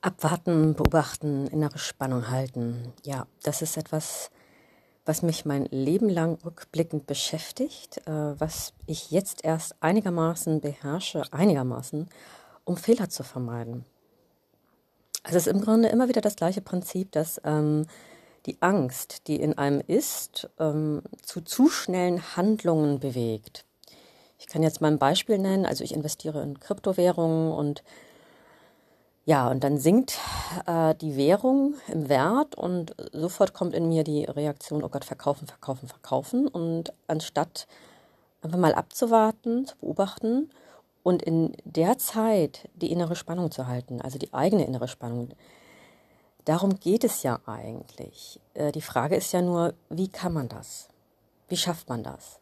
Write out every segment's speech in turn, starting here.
Abwarten, beobachten, innere Spannung halten. Ja, das ist etwas, was mich mein Leben lang rückblickend beschäftigt, äh, was ich jetzt erst einigermaßen beherrsche, einigermaßen, um Fehler zu vermeiden. Also es ist im Grunde immer wieder das gleiche Prinzip, dass ähm, die Angst, die in einem ist, ähm, zu zu schnellen Handlungen bewegt. Ich kann jetzt mal ein Beispiel nennen. Also ich investiere in Kryptowährungen und ja, und dann sinkt äh, die Währung im Wert und sofort kommt in mir die Reaktion, oh Gott, verkaufen, verkaufen, verkaufen. Und anstatt einfach mal abzuwarten, zu beobachten und in der Zeit die innere Spannung zu halten, also die eigene innere Spannung, darum geht es ja eigentlich. Äh, die Frage ist ja nur, wie kann man das? Wie schafft man das?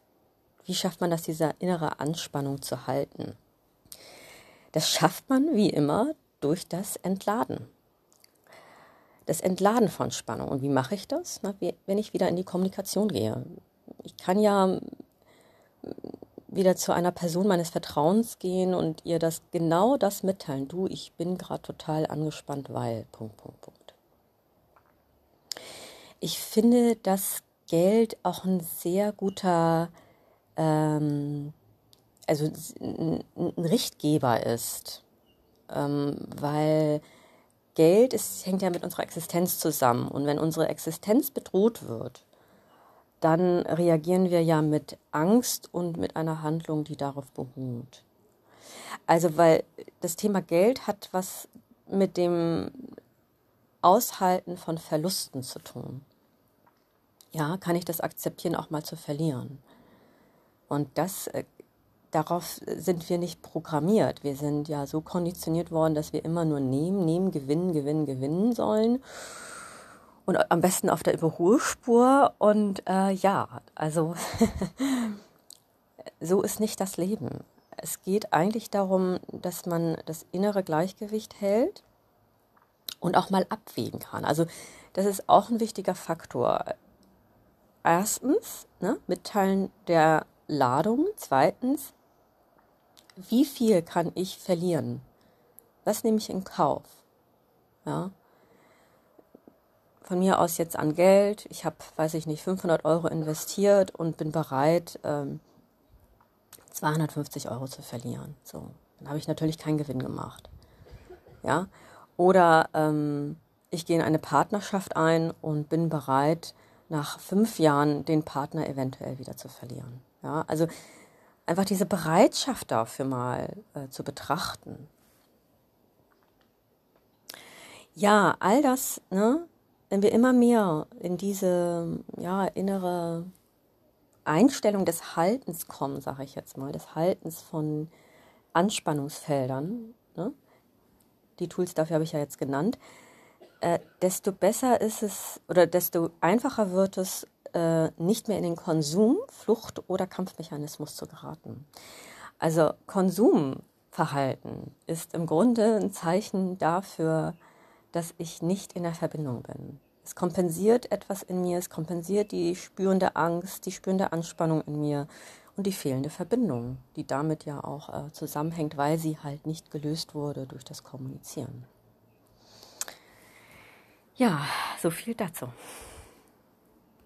Wie schafft man das, diese innere Anspannung zu halten? Das schafft man wie immer durch das Entladen. Das Entladen von Spannung. Und wie mache ich das? Na, wenn ich wieder in die Kommunikation gehe. Ich kann ja wieder zu einer Person meines Vertrauens gehen und ihr das genau das mitteilen. Du, ich bin gerade total angespannt, weil. Punkt, Punkt, Punkt. Ich finde, dass Geld auch ein sehr guter, ähm, also ein Richtgeber ist ähm, weil Geld ist, hängt ja mit unserer Existenz zusammen. Und wenn unsere Existenz bedroht wird, dann reagieren wir ja mit Angst und mit einer Handlung, die darauf beruht. Also, weil das Thema Geld hat was mit dem Aushalten von Verlusten zu tun. Ja, kann ich das akzeptieren, auch mal zu verlieren? Und das äh, darauf sind wir nicht programmiert. Wir sind ja so konditioniert worden, dass wir immer nur nehmen, nehmen, gewinnen, gewinnen, gewinnen sollen. Und am besten auf der Überholspur. Und äh, ja, also so ist nicht das Leben. Es geht eigentlich darum, dass man das innere Gleichgewicht hält und auch mal abwägen kann. Also das ist auch ein wichtiger Faktor. Erstens, ne, Mitteilen der Ladung. Zweitens, wie viel kann ich verlieren? Was nehme ich in Kauf? Ja. Von mir aus jetzt an Geld. Ich habe, weiß ich nicht, 500 Euro investiert und bin bereit, ähm, 250 Euro zu verlieren. So, dann habe ich natürlich keinen Gewinn gemacht. Ja. Oder ähm, ich gehe in eine Partnerschaft ein und bin bereit, nach fünf Jahren den Partner eventuell wieder zu verlieren. Ja, also einfach diese Bereitschaft dafür mal äh, zu betrachten. Ja, all das, ne, wenn wir immer mehr in diese ja, innere Einstellung des Haltens kommen, sage ich jetzt mal, des Haltens von Anspannungsfeldern, ne, die Tools dafür habe ich ja jetzt genannt, äh, desto besser ist es oder desto einfacher wird es, äh, nicht mehr in den Konsum, Flucht oder Kampfmechanismus zu geraten. Also Konsumverhalten ist im Grunde ein Zeichen dafür, dass ich nicht in der Verbindung bin. Es kompensiert etwas in mir, es kompensiert die spürende Angst, die spürende Anspannung in mir und die fehlende Verbindung, die damit ja auch äh, zusammenhängt, weil sie halt nicht gelöst wurde durch das Kommunizieren. Ja, so viel dazu.